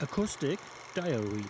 Acoustic Diary.